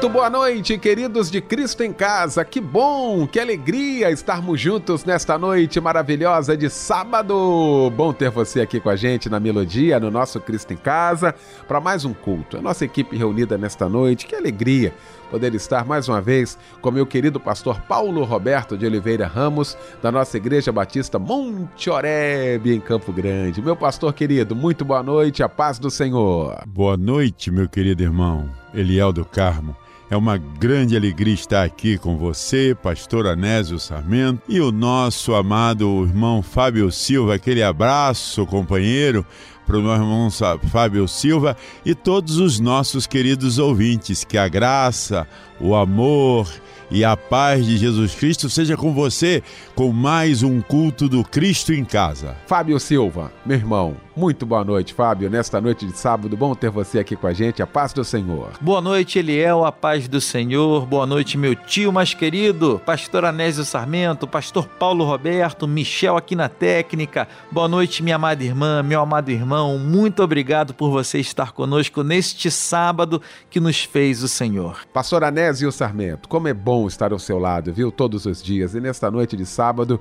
Muito boa noite, queridos de Cristo em Casa. Que bom, que alegria estarmos juntos nesta noite maravilhosa de sábado. Bom ter você aqui com a gente na Melodia, no nosso Cristo em Casa, para mais um culto. A nossa equipe reunida nesta noite, que alegria poder estar mais uma vez com meu querido pastor Paulo Roberto de Oliveira Ramos, da nossa Igreja Batista Monte Oreb, em Campo Grande. Meu pastor querido, muito boa noite, a paz do Senhor. Boa noite, meu querido irmão Eliel do Carmo. É uma grande alegria estar aqui com você, pastor Anésio Sarmento, e o nosso amado irmão Fábio Silva. Aquele abraço, companheiro para o meu irmão Fábio Silva e todos os nossos queridos ouvintes. Que a graça, o amor e a paz de Jesus Cristo seja com você com mais um culto do Cristo em casa. Fábio Silva, meu irmão, muito boa noite, Fábio. Nesta noite de sábado, bom ter você aqui com a gente. A paz do Senhor. Boa noite, Eliel, a paz do Senhor. Boa noite, meu tio mais querido, pastor Anésio Sarmento, pastor Paulo Roberto, Michel aqui na técnica. Boa noite, minha amada irmã, meu amado irmão. Muito obrigado por você estar conosco neste sábado que nos fez o Senhor. Pastor Anésio Sarmento, como é bom estar ao seu lado, viu? Todos os dias. E nesta noite de sábado,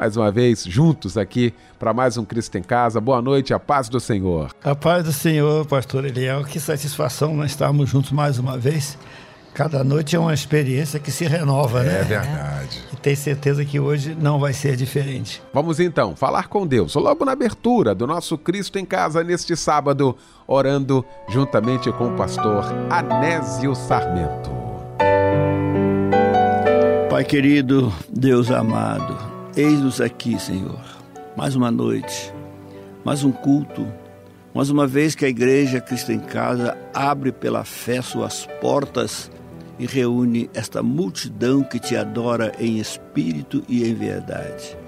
mais uma vez juntos aqui para mais um Cristo em Casa. Boa noite, a paz do Senhor. A paz do Senhor, pastor Eliel. Que satisfação nós estarmos juntos mais uma vez. Cada noite é uma experiência que se renova, é né? É verdade. E tenho certeza que hoje não vai ser diferente. Vamos então falar com Deus, logo na abertura do nosso Cristo em Casa neste sábado, orando juntamente com o pastor Anésio Sarmento. Pai querido, Deus amado, Eis-nos aqui, Senhor, mais uma noite, mais um culto, mais uma vez que a Igreja Cristo em Casa abre pela fé suas portas e reúne esta multidão que te adora em espírito e em verdade.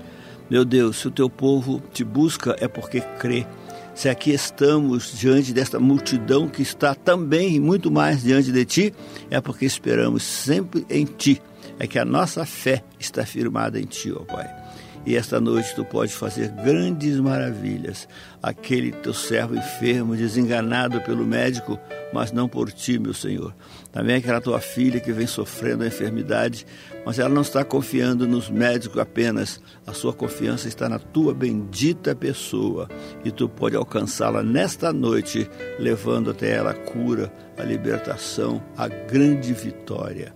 Meu Deus, se o teu povo te busca é porque crê. Se aqui estamos diante desta multidão que está também e muito mais diante de ti, é porque esperamos sempre em ti é que a nossa fé está firmada em Ti, ó Pai. E esta noite tu pode fazer grandes maravilhas. Aquele teu servo enfermo, desenganado pelo médico, mas não por ti, meu Senhor. Também aquela tua filha que vem sofrendo a enfermidade, mas ela não está confiando nos médicos apenas. A sua confiança está na tua bendita pessoa. E tu pode alcançá-la nesta noite, levando até ela a cura, a libertação, a grande vitória.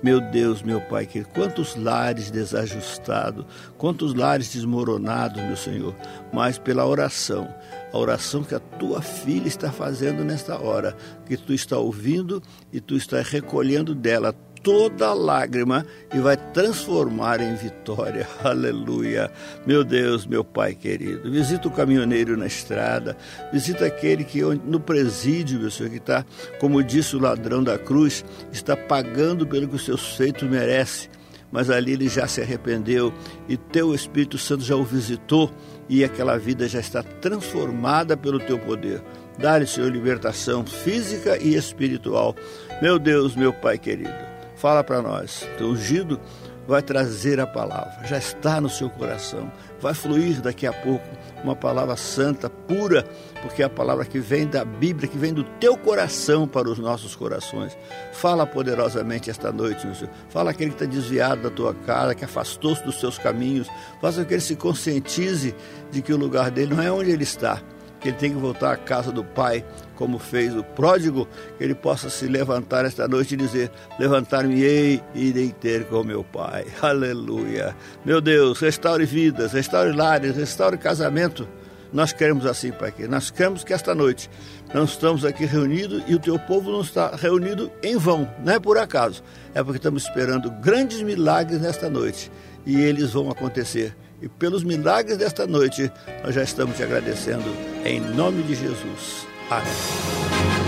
Meu Deus, meu Pai, que quantos lares desajustados, quantos lares desmoronados, meu Senhor, mas pela oração, a oração que a tua filha está fazendo nesta hora, que tu está ouvindo e tu está recolhendo dela toda lágrima e vai transformar em vitória. Aleluia. Meu Deus, meu Pai querido, visita o caminhoneiro na estrada, visita aquele que no presídio, meu Senhor, que está, como disse o ladrão da cruz, está pagando pelo que os seus feitos merece. Mas ali ele já se arrependeu e teu Espírito Santo já o visitou e aquela vida já está transformada pelo teu poder. Dá-lhe, Senhor, libertação física e espiritual. Meu Deus, meu Pai querido, fala para nós. Teu ungido vai trazer a palavra, já está no seu coração, vai fluir daqui a pouco uma palavra santa, pura, porque é a palavra que vem da Bíblia, que vem do teu coração para os nossos corações. Fala poderosamente esta noite, meu Senhor. Fala aquele que está desviado da tua cara, que afastou-se dos seus caminhos. Faça com que ele se conscientize de que o lugar dele não é onde ele está, que ele tem que voltar à casa do Pai, como fez o pródigo, que ele possa se levantar esta noite e dizer: Levantar-me-ei e irei ter com meu Pai. Aleluia. Meu Deus, restaure vidas, restaure lares, restaure casamento. Nós queremos assim, Pai, nós queremos que esta noite nós estamos aqui reunidos e o teu povo não está reunido em vão, não é por acaso. É porque estamos esperando grandes milagres nesta noite e eles vão acontecer e pelos milagres desta noite, nós já estamos te agradecendo em nome de Jesus. Amém.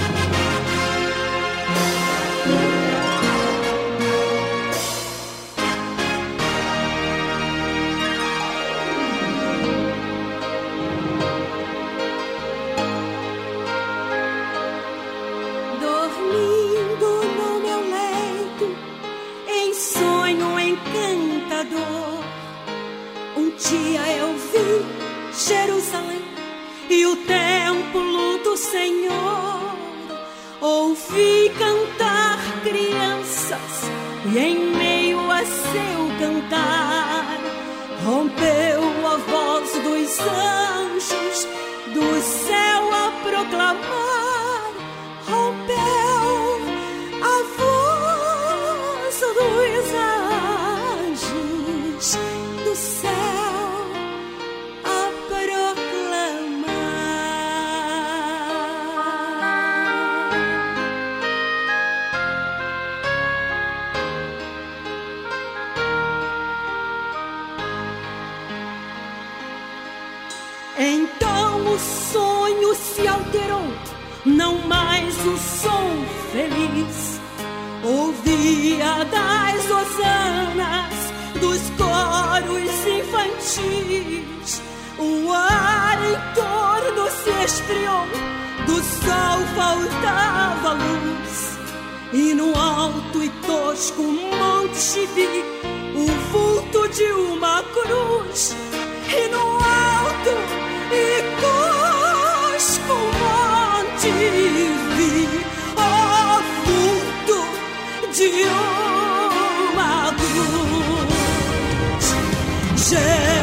Jerusalém,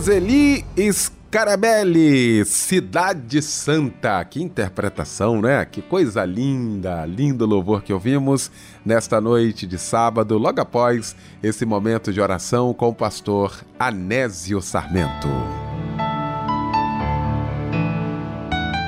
Joseli Scarabelli, Cidade Santa. Que interpretação, né? Que coisa linda, lindo louvor que ouvimos nesta noite de sábado, logo após esse momento de oração com o pastor Anésio Sarmento.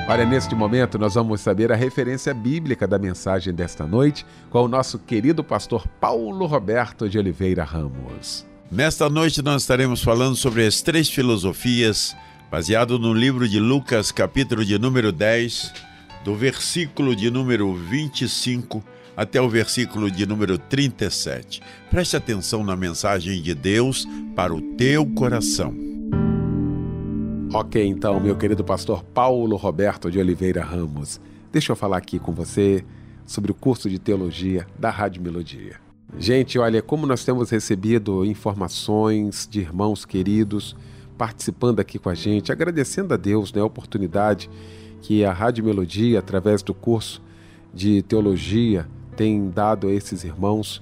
Olha, neste momento nós vamos saber a referência bíblica da mensagem desta noite com o nosso querido pastor Paulo Roberto de Oliveira Ramos. Nesta noite nós estaremos falando sobre as três filosofias, baseado no livro de Lucas, capítulo de número 10, do versículo de número 25 até o versículo de número 37. Preste atenção na mensagem de Deus para o teu coração. Ok, então, meu querido pastor Paulo Roberto de Oliveira Ramos, deixa eu falar aqui com você sobre o curso de teologia da Rádio Melodia. Gente, olha como nós temos recebido informações de irmãos queridos participando aqui com a gente, agradecendo a Deus né, a oportunidade que a Rádio Melodia, através do curso de teologia, tem dado a esses irmãos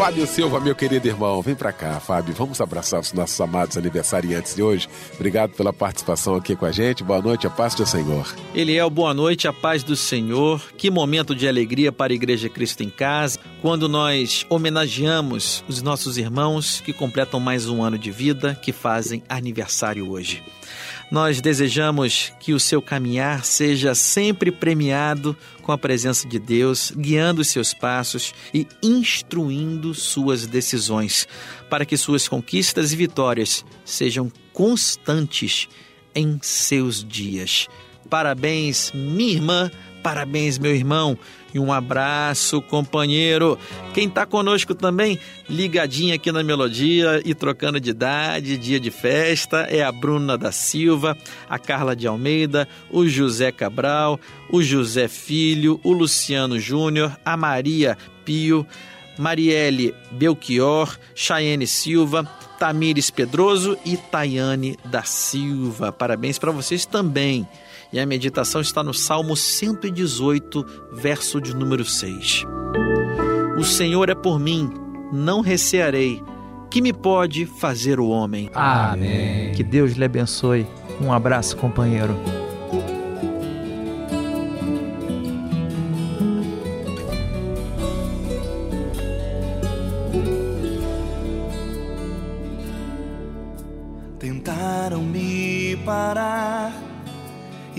Fábio Silva, meu querido irmão, vem para cá, Fábio. Vamos abraçar os nossos amados aniversariantes de hoje. Obrigado pela participação aqui com a gente. Boa noite, a paz do Senhor. Eliel, boa noite, a paz do Senhor. Que momento de alegria para a Igreja Cristo em Casa, quando nós homenageamos os nossos irmãos que completam mais um ano de vida, que fazem aniversário hoje. Nós desejamos que o seu caminhar seja sempre premiado com a presença de Deus, guiando os seus passos e instruindo suas decisões, para que suas conquistas e vitórias sejam constantes em seus dias. Parabéns, minha irmã, parabéns, meu irmão. E um abraço, companheiro. Quem está conosco também, ligadinha aqui na melodia e trocando de idade, dia de festa, é a Bruna da Silva, a Carla de Almeida, o José Cabral, o José Filho, o Luciano Júnior, a Maria Pio, Marielle Belchior, Chayene Silva, Tamires Pedroso e Tayane da Silva. Parabéns para vocês também. E a meditação está no Salmo 118, verso de número 6. O Senhor é por mim, não recearei. Que me pode fazer o homem? Amém. Que Deus lhe abençoe. Um abraço, companheiro.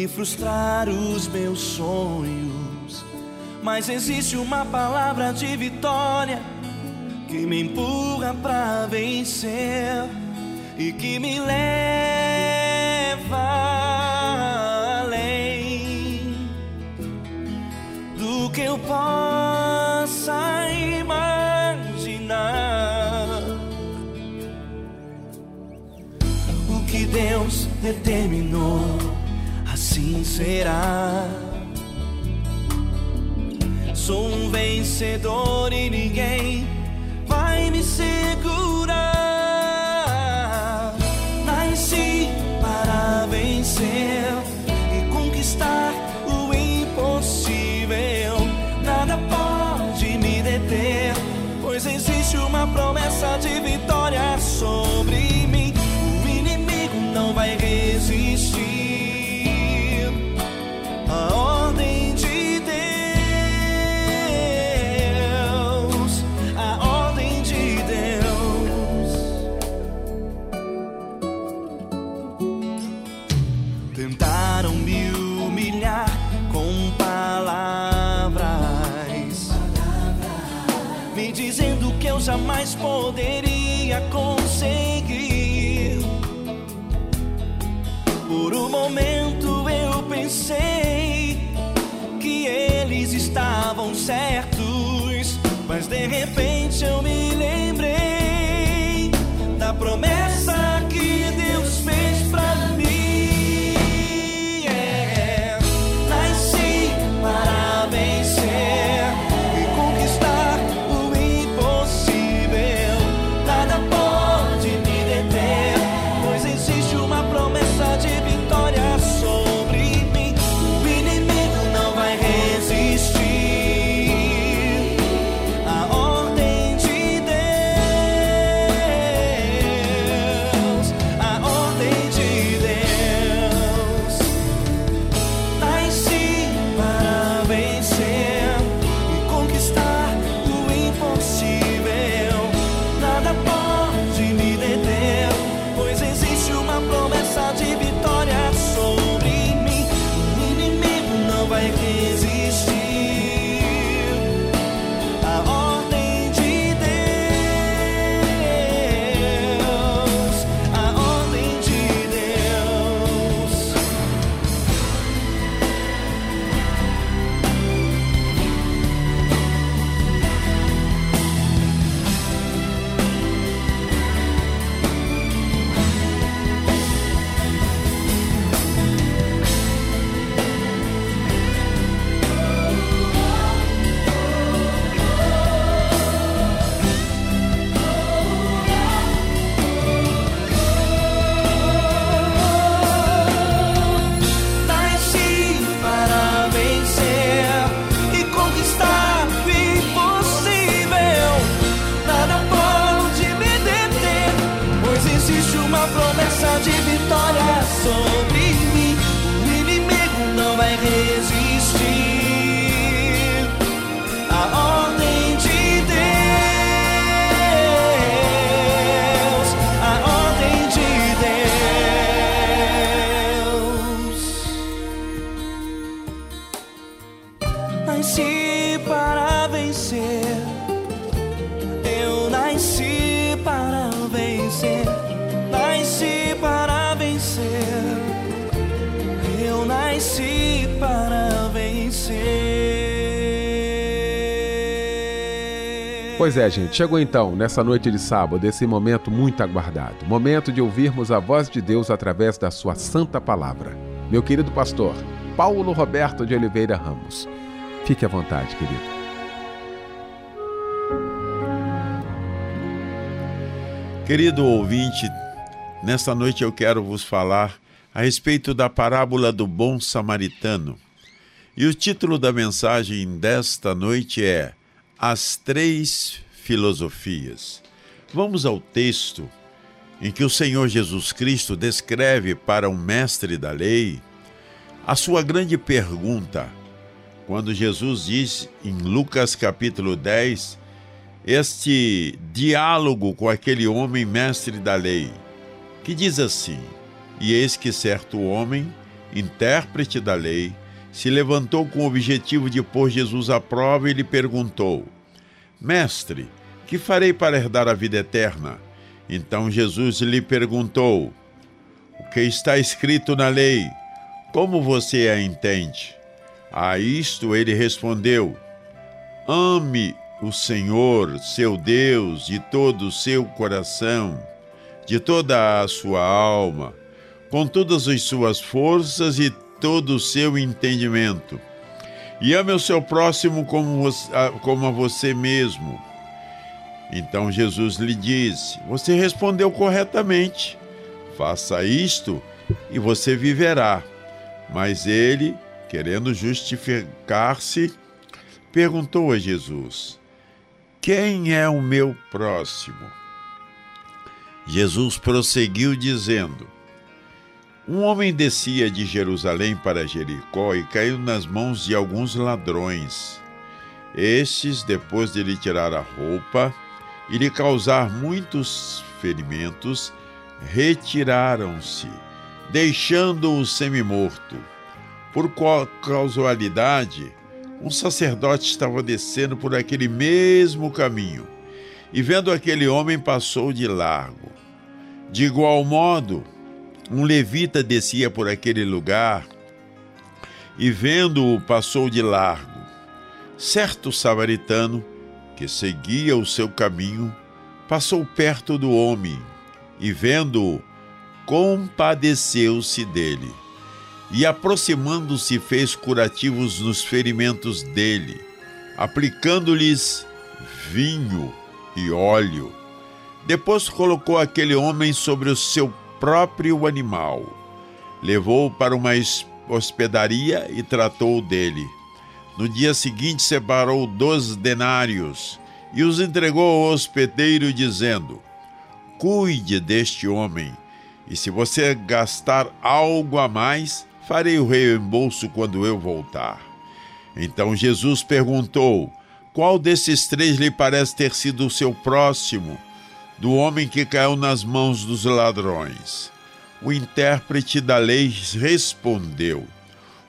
E frustrar os meus sonhos, mas existe uma palavra de vitória que me empurra pra vencer e que me leva além do que eu possa imaginar. O que Deus determinou, será. Sou um vencedor e ninguém vai me segurar. Nasci para vencer e conquistar o impossível. Nada pode me deter, pois existe uma promessa de certos, mas de repente eu me Pois é, gente, chegou então, nessa noite de sábado, esse momento muito aguardado. Momento de ouvirmos a voz de Deus através da sua santa palavra. Meu querido pastor, Paulo Roberto de Oliveira Ramos. Fique à vontade, querido. Querido ouvinte, nesta noite eu quero vos falar a respeito da parábola do bom samaritano. E o título da mensagem desta noite é As Três Filosofias. Vamos ao texto em que o Senhor Jesus Cristo descreve para um mestre da lei a sua grande pergunta, quando Jesus diz em Lucas capítulo 10 este diálogo com aquele homem mestre da lei, que diz assim: E eis que certo homem, intérprete da lei, se levantou com o objetivo de pôr Jesus à prova e lhe perguntou: Mestre, que farei para herdar a vida eterna? Então Jesus lhe perguntou: O que está escrito na lei? Como você a entende? A isto ele respondeu: Ame o Senhor, seu Deus, de todo o seu coração, de toda a sua alma, com todas as suas forças e todo o seu entendimento. E ame o seu próximo como, como a você mesmo. Então Jesus lhe disse: Você respondeu corretamente. Faça isto e você viverá. Mas ele, querendo justificar-se, perguntou a Jesus: Quem é o meu próximo? Jesus prosseguiu dizendo: Um homem descia de Jerusalém para Jericó e caiu nas mãos de alguns ladrões. Estes, depois de lhe tirar a roupa e lhe causar muitos ferimentos, retiraram-se, deixando-o semi-morto. Por qual casualidade, um sacerdote estava descendo por aquele mesmo caminho e, vendo aquele homem, passou de largo. De igual modo, um levita descia por aquele lugar e, vendo-o, passou de largo. Certo samaritano, que seguia o seu caminho, passou perto do homem e, vendo-o, compadeceu-se dele e, aproximando-se, fez curativos nos ferimentos dele, aplicando-lhes vinho e óleo. Depois colocou aquele homem sobre o seu próprio animal, levou-o para uma hospedaria e tratou dele. No dia seguinte, separou dois denários e os entregou ao hospedeiro, dizendo: Cuide deste homem, e se você gastar algo a mais, farei o reembolso quando eu voltar. Então Jesus perguntou: Qual desses três lhe parece ter sido o seu próximo, do homem que caiu nas mãos dos ladrões? O intérprete da lei respondeu: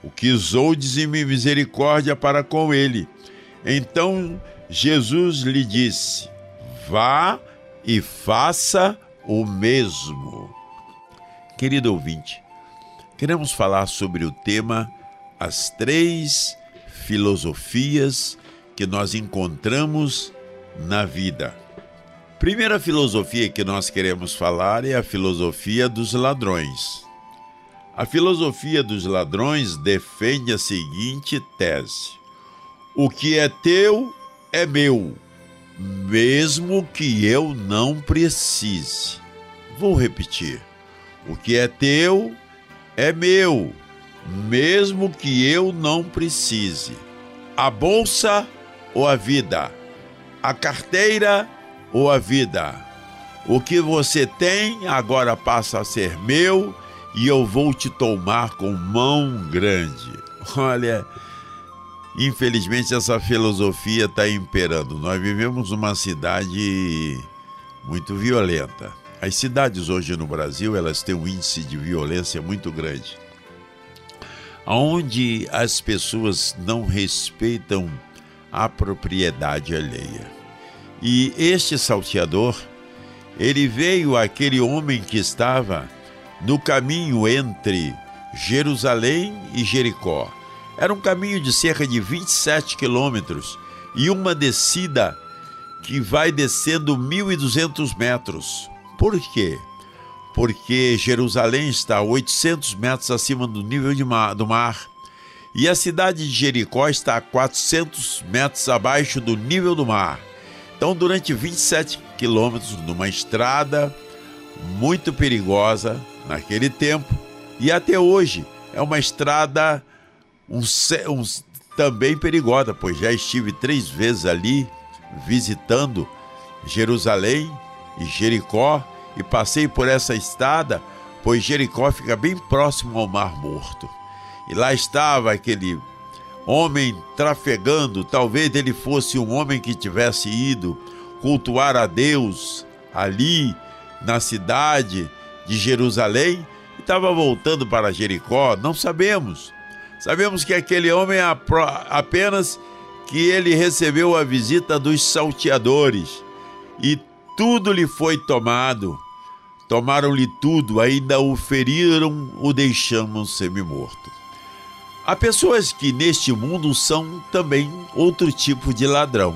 O que usou de misericórdia para com ele. Então Jesus lhe disse: Vá e faça o mesmo. Querido ouvinte, queremos falar sobre o tema As Três Filosofias que nós encontramos na vida. Primeira filosofia que nós queremos falar é a filosofia dos ladrões. A filosofia dos ladrões defende a seguinte tese: O que é teu é meu, mesmo que eu não precise. Vou repetir: o que é teu é meu, mesmo que eu não precise. A bolsa ou a vida? A carteira ou a vida? O que você tem agora passa a ser meu e eu vou te tomar com mão grande. Olha, infelizmente essa filosofia está imperando. Nós vivemos numa cidade muito violenta. As cidades hoje no Brasil elas têm um índice de violência muito grande, onde as pessoas não respeitam a propriedade alheia. E este salteador, ele veio aquele homem que estava no caminho entre Jerusalém e Jericó. Era um caminho de cerca de 27 quilômetros e uma descida que vai descendo 1.200 metros. Por quê? Porque Jerusalém está a 800 metros acima do nível mar, do mar e a cidade de Jericó está a 400 metros abaixo do nível do mar. Então, durante 27 quilômetros numa estrada muito perigosa naquele tempo e até hoje é uma estrada um, um, também perigosa, pois já estive três vezes ali visitando Jerusalém e Jericó e passei por essa estrada, pois Jericó fica bem próximo ao Mar Morto. E lá estava aquele homem trafegando, talvez ele fosse um homem que tivesse ido cultuar a Deus ali na cidade de Jerusalém e estava voltando para Jericó, não sabemos. Sabemos que aquele homem apenas que ele recebeu a visita dos salteadores e tudo lhe foi tomado. Tomaram-lhe tudo, ainda o feriram, o deixando semi-morto. Há pessoas que neste mundo são também outro tipo de ladrão.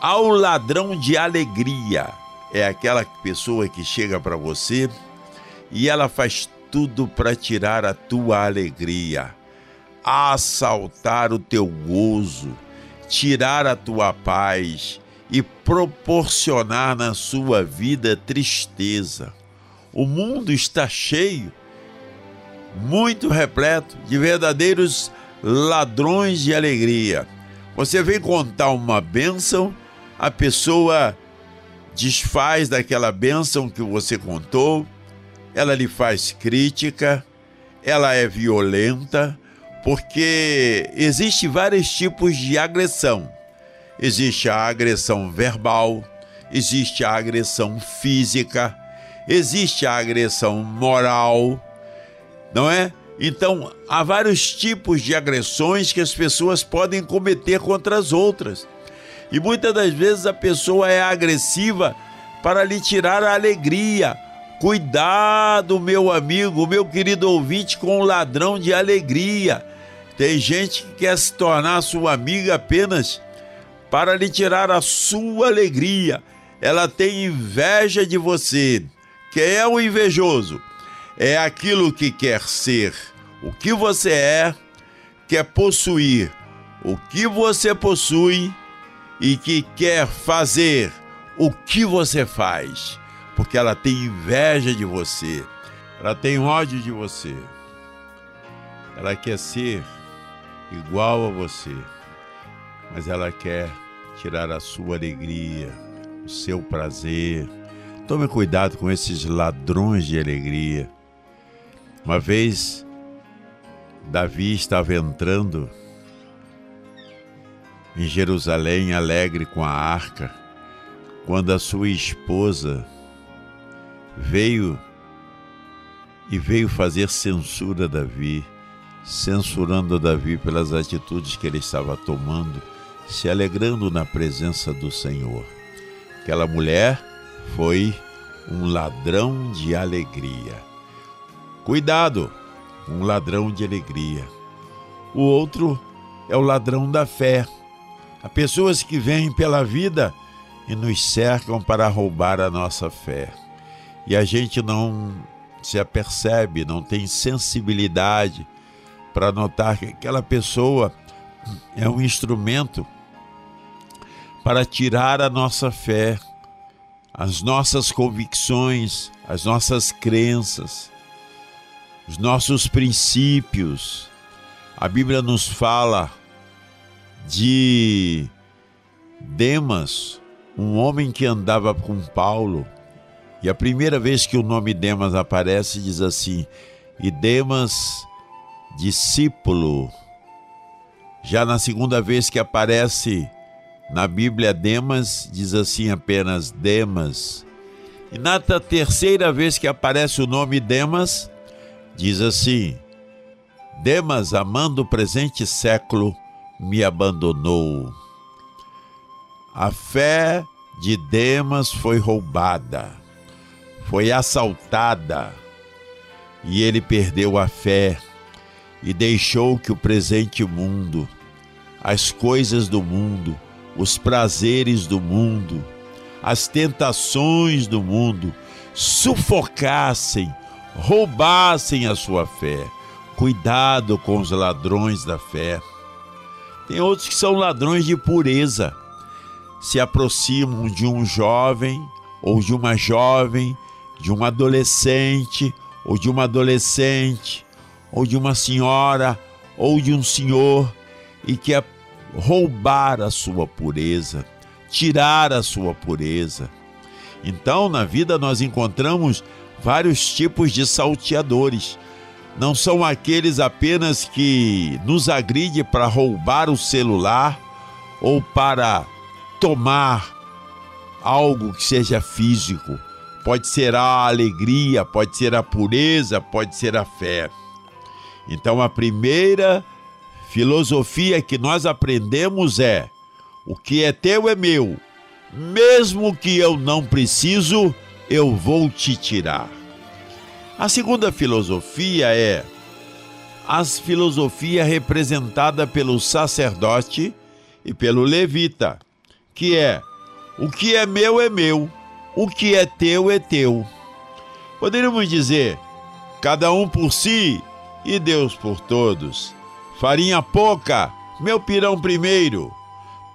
Há o ladrão de alegria. É aquela pessoa que chega para você e ela faz tudo para tirar a tua alegria assaltar o teu gozo, tirar a tua paz e proporcionar na sua vida tristeza. O mundo está cheio, muito repleto de verdadeiros ladrões de alegria. Você vem contar uma bênção, a pessoa desfaz daquela bênção que você contou, ela lhe faz crítica, ela é violenta, porque existe vários tipos de agressão. Existe a agressão verbal, existe a agressão física, existe a agressão moral, não é? Então, há vários tipos de agressões que as pessoas podem cometer contra as outras. E muitas das vezes a pessoa é agressiva para lhe tirar a alegria. Cuidado, meu amigo, meu querido ouvinte, com o ladrão de alegria. Tem gente que quer se tornar sua amiga apenas para lhe tirar a sua alegria. Ela tem inveja de você. Quem é o invejoso? É aquilo que quer ser. O que você é, quer possuir. O que você possui e que quer fazer. O que você faz, porque ela tem inveja de você, ela tem ódio de você, ela quer ser igual a você, mas ela quer tirar a sua alegria, o seu prazer. Tome cuidado com esses ladrões de alegria. Uma vez, Davi estava entrando em Jerusalém alegre com a arca, quando a sua esposa veio e veio fazer censura a Davi censurando Davi pelas atitudes que ele estava tomando, se alegrando na presença do Senhor. Aquela mulher foi um ladrão de alegria. Cuidado, um ladrão de alegria. O outro é o ladrão da fé. Há pessoas que vêm pela vida e nos cercam para roubar a nossa fé. E a gente não se apercebe, não tem sensibilidade para notar que aquela pessoa é um instrumento para tirar a nossa fé, as nossas convicções, as nossas crenças, os nossos princípios. A Bíblia nos fala de Demas, um homem que andava com Paulo. E a primeira vez que o nome Demas aparece, diz assim: E Demas discípulo. Já na segunda vez que aparece na Bíblia Demas, diz assim apenas Demas. E na terceira vez que aparece o nome Demas, diz assim: Demas, amando o presente século, me abandonou. A fé de Demas foi roubada, foi assaltada, e ele perdeu a fé e deixou que o presente mundo, as coisas do mundo, os prazeres do mundo, as tentações do mundo sufocassem, roubassem a sua fé. Cuidado com os ladrões da fé. Tem outros que são ladrões de pureza. Se aproximam de um jovem ou de uma jovem, de um adolescente ou de uma adolescente, ou de uma senhora ou de um senhor e quer roubar a sua pureza, tirar a sua pureza. Então, na vida nós encontramos vários tipos de salteadores. Não são aqueles apenas que nos agride para roubar o celular ou para tomar algo que seja físico. Pode ser a alegria, pode ser a pureza, pode ser a fé. Então, a primeira filosofia que nós aprendemos é: o que é teu é meu, mesmo que eu não preciso, eu vou te tirar. A segunda filosofia é a filosofia representada pelo sacerdote e pelo levita, que é: o que é meu é meu, o que é teu é teu. Poderíamos dizer: cada um por si e Deus por todos. Farinha pouca, meu pirão primeiro.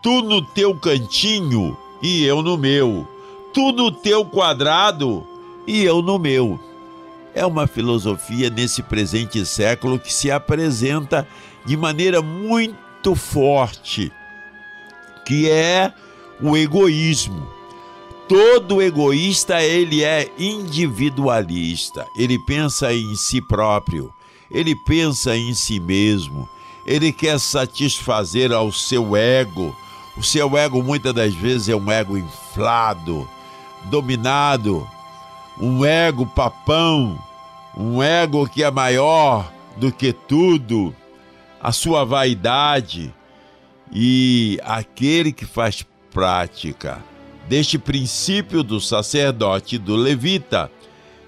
Tu no teu cantinho e eu no meu. Tu no teu quadrado e eu no meu. É uma filosofia nesse presente século que se apresenta de maneira muito forte, que é o egoísmo. Todo egoísta ele é individualista. Ele pensa em si próprio ele pensa em si mesmo, ele quer satisfazer ao seu ego. O seu ego muitas das vezes é um ego inflado, dominado, um ego papão, um ego que é maior do que tudo, a sua vaidade e aquele que faz prática deste princípio do sacerdote do levita,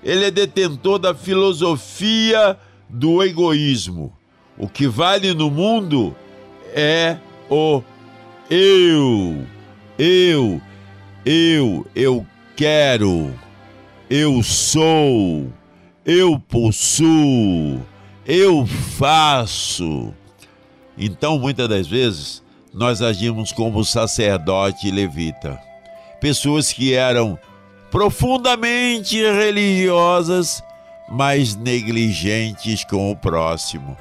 ele é detentor da filosofia do egoísmo. O que vale no mundo é o eu. Eu, eu, eu quero, eu sou, eu possuo, eu faço. Então, muitas das vezes, nós agimos como sacerdote levita. Pessoas que eram profundamente religiosas mas negligentes com o próximo.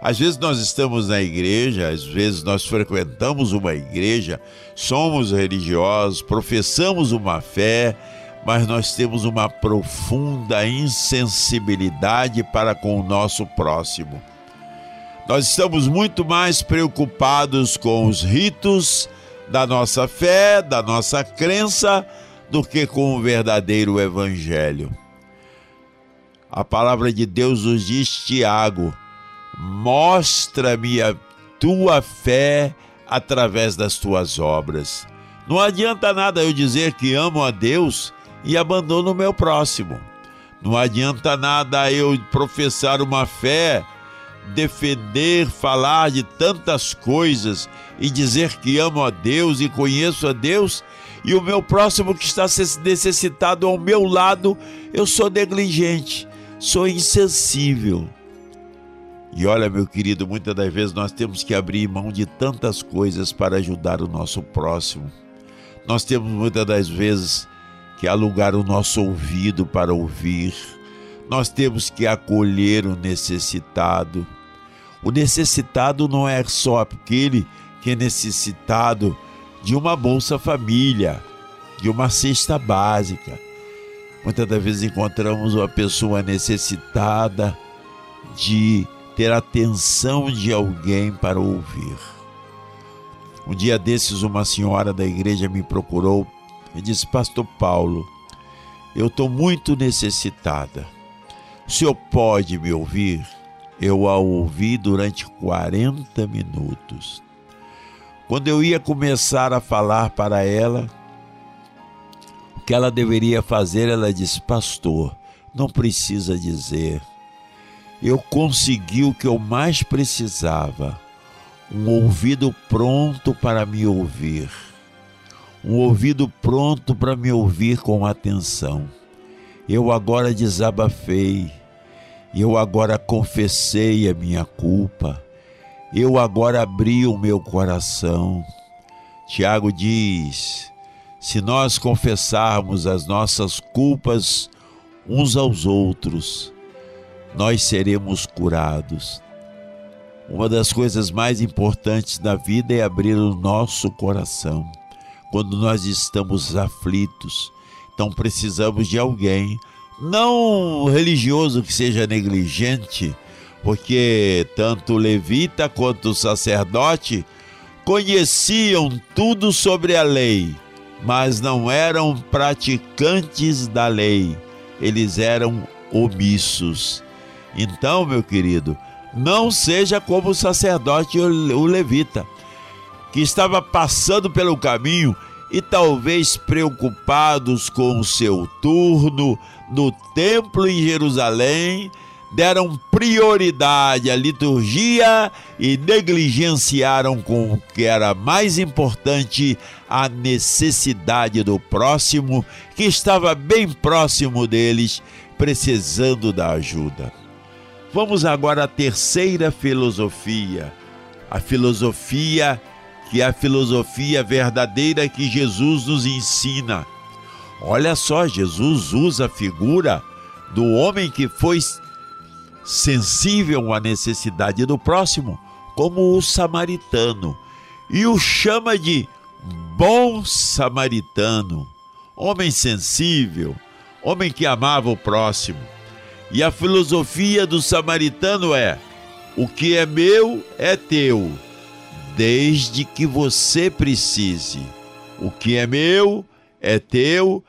Às vezes nós estamos na igreja, às vezes nós frequentamos uma igreja, somos religiosos, professamos uma fé, mas nós temos uma profunda insensibilidade para com o nosso próximo. Nós estamos muito mais preocupados com os ritos da nossa fé, da nossa crença, do que com o verdadeiro evangelho. A palavra de Deus nos diz, Tiago: mostra-me a tua fé através das tuas obras. Não adianta nada eu dizer que amo a Deus e abandono o meu próximo. Não adianta nada eu professar uma fé, defender, falar de tantas coisas e dizer que amo a Deus e conheço a Deus e o meu próximo que está necessitado ao meu lado, eu sou negligente sou insensível. E olha, meu querido, muitas das vezes nós temos que abrir mão de tantas coisas para ajudar o nosso próximo. Nós temos muitas das vezes que alugar o nosso ouvido para ouvir. Nós temos que acolher o necessitado. O necessitado não é só aquele que é necessitado de uma Bolsa Família, de uma cesta básica Muitas das vezes encontramos uma pessoa necessitada de ter atenção de alguém para ouvir. Um dia desses, uma senhora da igreja me procurou e disse: Pastor Paulo, eu estou muito necessitada. O senhor pode me ouvir? Eu a ouvi durante 40 minutos. Quando eu ia começar a falar para ela, que ela deveria fazer, ela disse: Pastor, não precisa dizer. Eu consegui o que eu mais precisava. um ouvido pronto para me ouvir, um ouvido pronto para me ouvir com atenção. Eu agora desabafei, eu agora confessei a minha culpa, eu agora abri o meu coração. Tiago diz: se nós confessarmos as nossas culpas uns aos outros, nós seremos curados. Uma das coisas mais importantes da vida é abrir o nosso coração quando nós estamos aflitos. Então precisamos de alguém, não religioso que seja negligente, porque tanto o levita quanto o sacerdote conheciam tudo sobre a lei, mas não eram praticantes da lei, eles eram omissos. Então, meu querido, não seja como o sacerdote o levita, que estava passando pelo caminho e talvez preocupados com o seu turno no templo em Jerusalém, deram prioridade à liturgia e negligenciaram com o que era mais importante, a necessidade do próximo, que estava bem próximo deles, precisando da ajuda. Vamos agora à terceira filosofia, a filosofia que é a filosofia verdadeira que Jesus nos ensina. Olha só, Jesus usa a figura do homem que foi sensível à necessidade do próximo, como o samaritano, e o chama de bom samaritano, homem sensível, homem que amava o próximo. E a filosofia do samaritano é: o que é meu é teu, desde que você precise. O que é meu é teu,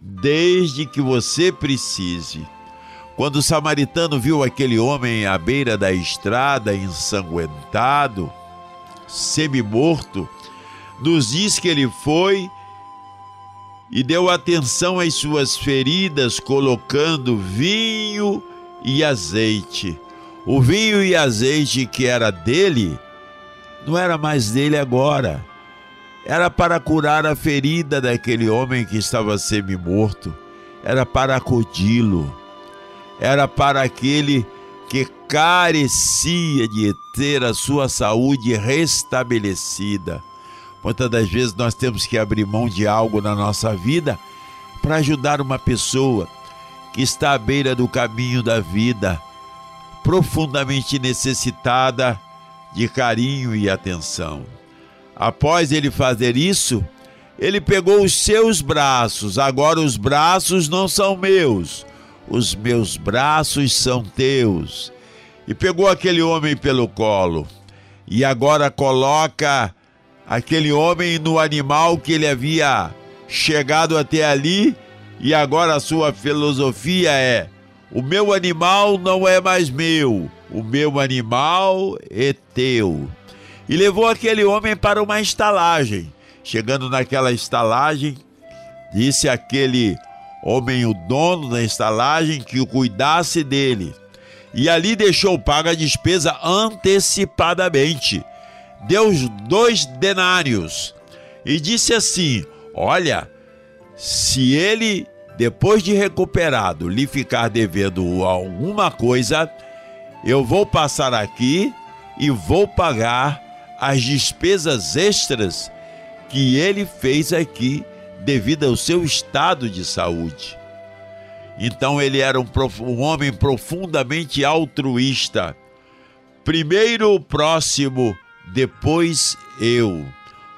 desde que você precise. Quando o samaritano viu aquele homem à beira da estrada, ensanguentado, semi-morto, nos diz que ele foi e deu atenção às suas feridas, colocando vinho e azeite. O vinho e azeite que era dele, não era mais dele agora. Era para curar a ferida daquele homem que estava semi-morto. Era para acudi-lo. Era para aquele que carecia de ter a sua saúde restabelecida Muitas das vezes nós temos que abrir mão de algo na nossa vida para ajudar uma pessoa que está à beira do caminho da vida, profundamente necessitada de carinho e atenção. Após ele fazer isso, ele pegou os seus braços, agora os braços não são meus, os meus braços são teus. E pegou aquele homem pelo colo, e agora coloca aquele homem no animal que ele havia chegado até ali e agora a sua filosofia é: o meu animal não é mais meu, o meu animal é teu. E levou aquele homem para uma estalagem. Chegando naquela estalagem, disse aquele homem, o dono da estalagem, que o cuidasse dele. E ali deixou paga a despesa antecipadamente deu dois denários e disse assim: Olha, se ele, depois de recuperado, lhe ficar devendo alguma coisa, eu vou passar aqui e vou pagar as despesas extras que ele fez aqui devido ao seu estado de saúde. Então ele era um, um homem profundamente altruísta. Primeiro o próximo depois eu.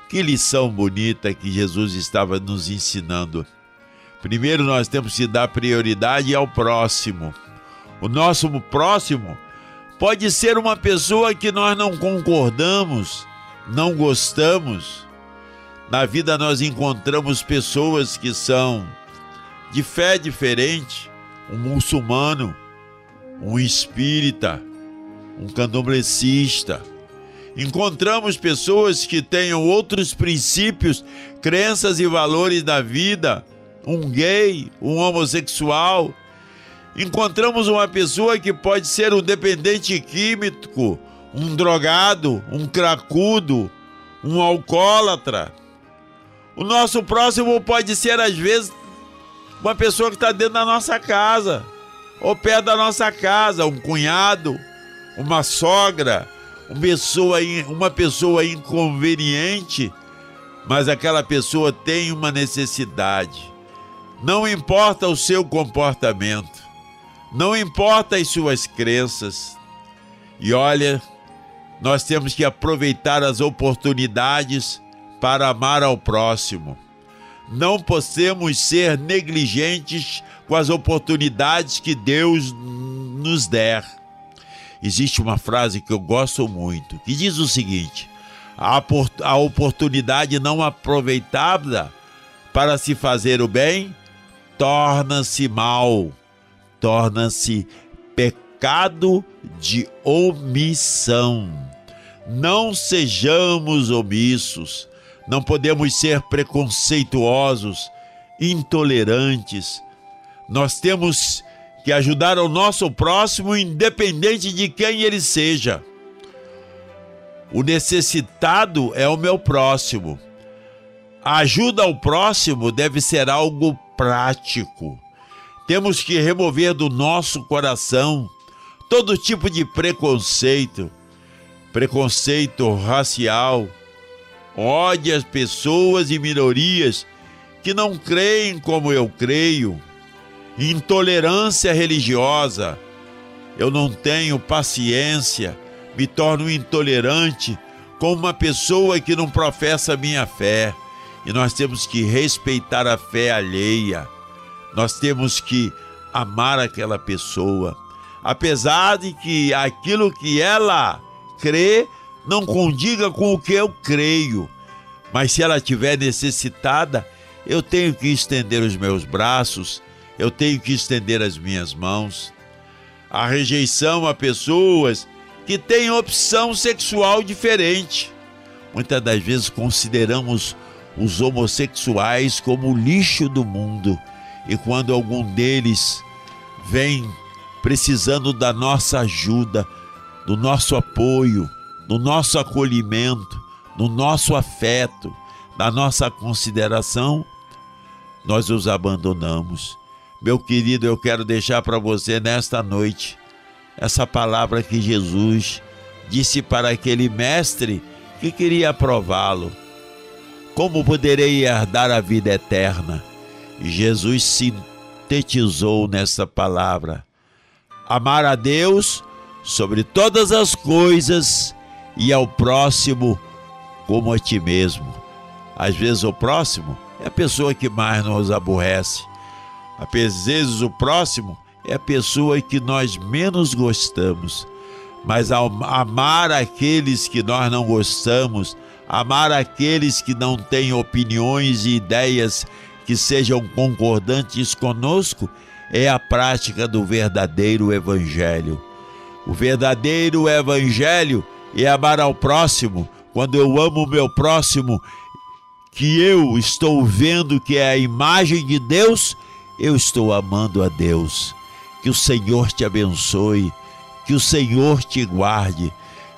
Que lição bonita que Jesus estava nos ensinando. Primeiro nós temos que dar prioridade ao próximo. O nosso próximo pode ser uma pessoa que nós não concordamos, não gostamos. Na vida nós encontramos pessoas que são de fé diferente, um muçulmano, um espírita, um candomblessista, Encontramos pessoas que tenham outros princípios, crenças e valores da vida, um gay, um homossexual. Encontramos uma pessoa que pode ser um dependente químico, um drogado, um cracudo, um alcoólatra. O nosso próximo pode ser, às vezes, uma pessoa que está dentro da nossa casa, ou perto da nossa casa, um cunhado, uma sogra, uma pessoa, uma pessoa inconveniente, mas aquela pessoa tem uma necessidade. Não importa o seu comportamento, não importa as suas crenças. E olha, nós temos que aproveitar as oportunidades para amar ao próximo. Não podemos ser negligentes com as oportunidades que Deus nos der. Existe uma frase que eu gosto muito, que diz o seguinte: a oportunidade não aproveitada para se fazer o bem torna-se mal, torna-se pecado de omissão. Não sejamos omissos, não podemos ser preconceituosos, intolerantes. Nós temos que ajudar o nosso próximo, independente de quem ele seja. O necessitado é o meu próximo. A ajuda ao próximo deve ser algo prático. Temos que remover do nosso coração todo tipo de preconceito, preconceito racial, ódio às pessoas e minorias que não creem como eu creio, intolerância religiosa. Eu não tenho paciência, me torno intolerante com uma pessoa que não professa a minha fé. E nós temos que respeitar a fé alheia. Nós temos que amar aquela pessoa, apesar de que aquilo que ela crê não condiga com o que eu creio. Mas se ela estiver necessitada, eu tenho que estender os meus braços, eu tenho que estender as minhas mãos. A rejeição a pessoas que têm opção sexual diferente. Muitas das vezes consideramos os homossexuais como o lixo do mundo. E quando algum deles vem precisando da nossa ajuda, do nosso apoio, do nosso acolhimento, do nosso afeto, da nossa consideração, nós os abandonamos. Meu querido, eu quero deixar para você nesta noite essa palavra que Jesus disse para aquele mestre que queria prová-lo como poderei herdar a vida eterna? Jesus sintetizou nessa palavra: amar a Deus sobre todas as coisas e ao próximo como a ti mesmo. Às vezes o próximo é a pessoa que mais nos aborrece. Às vezes o próximo é a pessoa que nós menos gostamos. Mas amar aqueles que nós não gostamos, amar aqueles que não têm opiniões e ideias que sejam concordantes conosco, é a prática do verdadeiro Evangelho. O verdadeiro Evangelho é amar ao próximo. Quando eu amo o meu próximo, que eu estou vendo que é a imagem de Deus, eu estou amando a Deus. Que o Senhor te abençoe, que o Senhor te guarde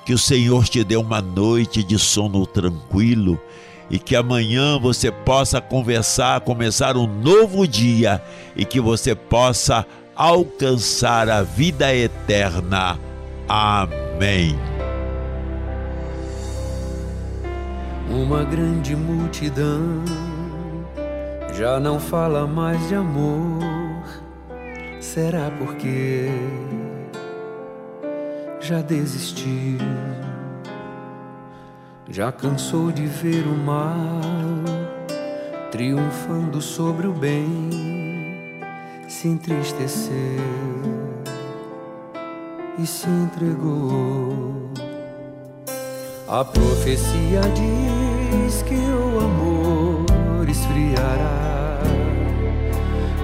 que o Senhor te dê uma noite de sono tranquilo e que amanhã você possa conversar, começar um novo dia e que você possa alcançar a vida eterna. Amém. Uma grande multidão já não fala mais de amor. Será porque já desistiu, já cansou de ver o mal triunfando sobre o bem, se entristeceu e se entregou. A profecia diz que o amor esfriará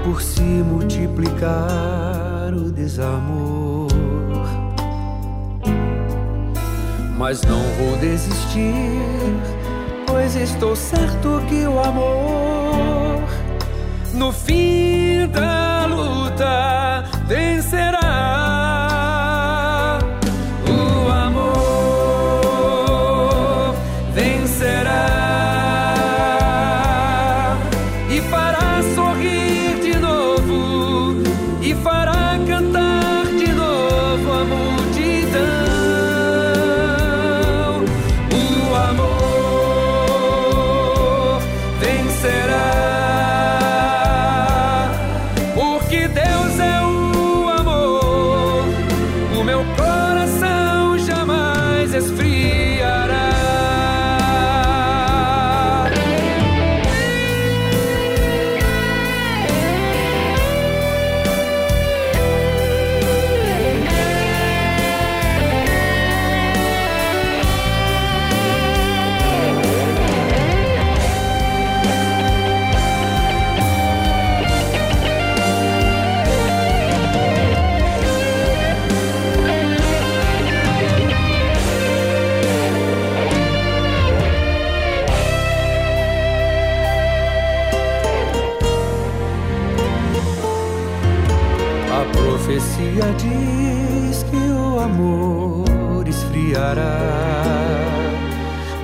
por se multiplicar o desamor. mas não vou desistir, pois estou certo que o amor, no fim da luta, vencerá.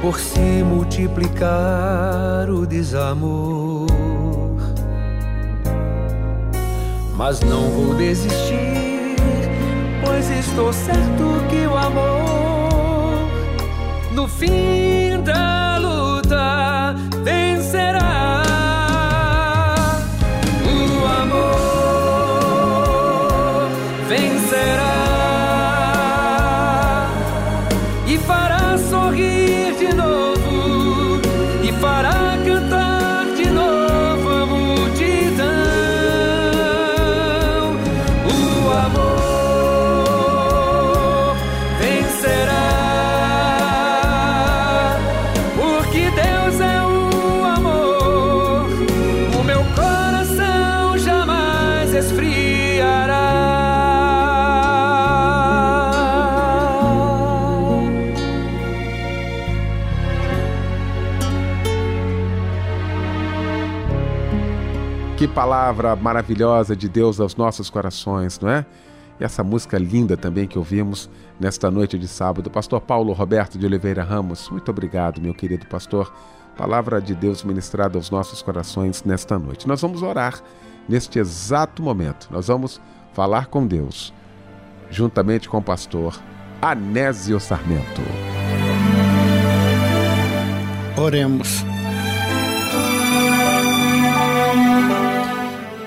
Por se multiplicar o desamor. Mas não vou desistir, pois estou certo que o amor no fim palavra maravilhosa de Deus aos nossos corações, não é? E essa música linda também que ouvimos nesta noite de sábado. Pastor Paulo Roberto de Oliveira Ramos, muito obrigado, meu querido pastor. Palavra de Deus ministrada aos nossos corações nesta noite. Nós vamos orar neste exato momento. Nós vamos falar com Deus, juntamente com o pastor Anésio Sarmento. Oremos.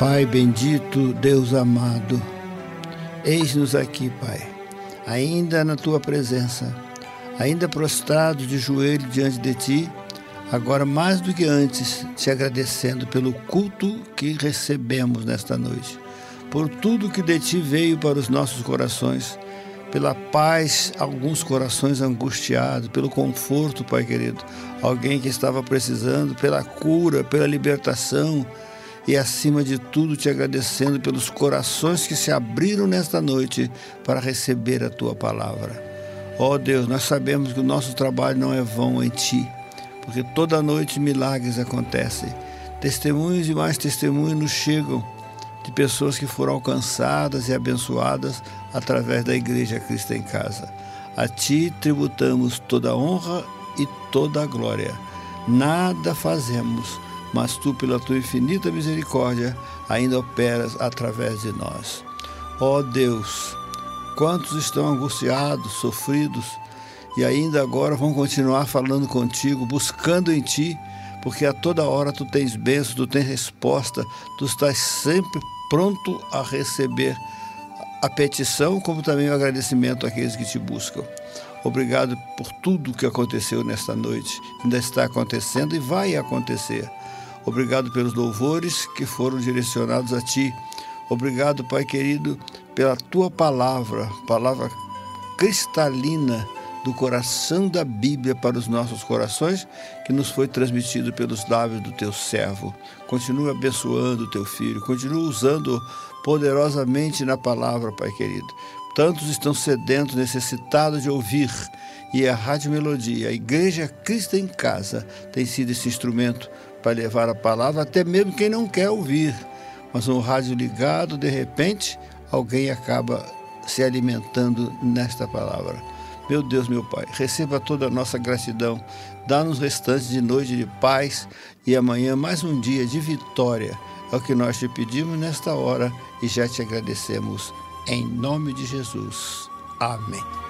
Pai bendito, Deus amado, eis-nos aqui, Pai, ainda na tua presença, ainda prostrados de joelho diante de ti, agora mais do que antes, te agradecendo pelo culto que recebemos nesta noite, por tudo que de ti veio para os nossos corações, pela paz, alguns corações angustiados, pelo conforto, Pai querido, alguém que estava precisando, pela cura, pela libertação e, acima de tudo, te agradecendo pelos corações que se abriram nesta noite para receber a tua palavra. Ó Deus, nós sabemos que o nosso trabalho não é vão em ti, porque toda noite milagres acontecem. Testemunhos e mais testemunhos nos chegam de pessoas que foram alcançadas e abençoadas através da Igreja Cristo em Casa. A Ti tributamos toda a honra e toda a glória. Nada fazemos, mas Tu, pela Tua infinita misericórdia, ainda operas através de nós. Ó Deus, quantos estão angustiados, sofridos e ainda agora vão continuar falando contigo, buscando em Ti, porque a toda hora Tu tens bênção, Tu tens resposta, Tu estás sempre pronto a receber a petição, como também o agradecimento àqueles que te buscam. Obrigado por tudo que aconteceu nesta noite, ainda está acontecendo e vai acontecer. Obrigado pelos louvores que foram direcionados a Ti. Obrigado, Pai querido, pela Tua palavra, palavra cristalina do coração da Bíblia para os nossos corações, que nos foi transmitido pelos lábios do Teu servo. Continua abençoando o Teu filho, continua usando poderosamente na palavra, Pai querido. Tantos estão sedentos, necessitados de ouvir. E a Rádio Melodia, a Igreja Cristo em Casa, tem sido esse instrumento para levar a palavra, até mesmo quem não quer ouvir. Mas um rádio ligado, de repente, alguém acaba se alimentando nesta palavra. Meu Deus, meu Pai, receba toda a nossa gratidão Dá-nos restantes de noite de paz e amanhã mais um dia de vitória. É o que nós te pedimos nesta hora e já te agradecemos. Em nome de Jesus. Amém.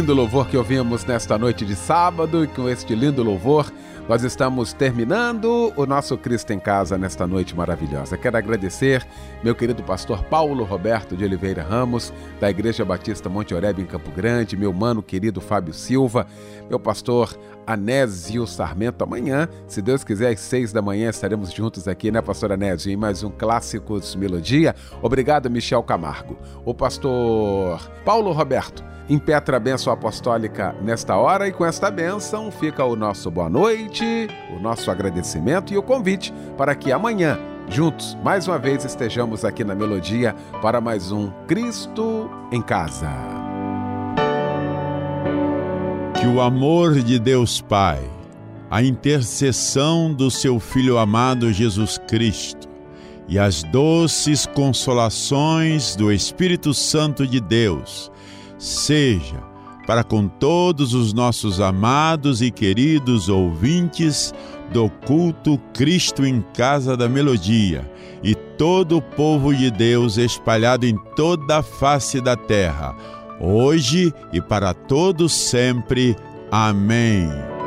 Lindo louvor que ouvimos nesta noite de sábado e com este lindo louvor nós estamos terminando o nosso Cristo em Casa nesta noite maravilhosa. Quero agradecer meu querido pastor Paulo Roberto de Oliveira Ramos, da Igreja Batista Monte Oreb em Campo Grande, meu mano querido Fábio Silva, meu pastor Anésio Sarmento. Amanhã, se Deus quiser, às seis da manhã estaremos juntos aqui, né, pastor Anésio, em mais um Clássicos Melodia. Obrigado, Michel Camargo. O pastor Paulo Roberto impetra a bênção apostólica nesta hora e com esta bênção fica o nosso boa noite, o nosso agradecimento e o convite para que amanhã, juntos, mais uma vez estejamos aqui na Melodia para mais um Cristo em Casa. Que o amor de Deus Pai, a intercessão do seu Filho amado Jesus Cristo e as doces consolações do Espírito Santo de Deus seja para com todos os nossos amados e queridos ouvintes do culto Cristo em Casa da Melodia e todo o povo de Deus espalhado em toda a face da terra, hoje e para todos sempre. Amém.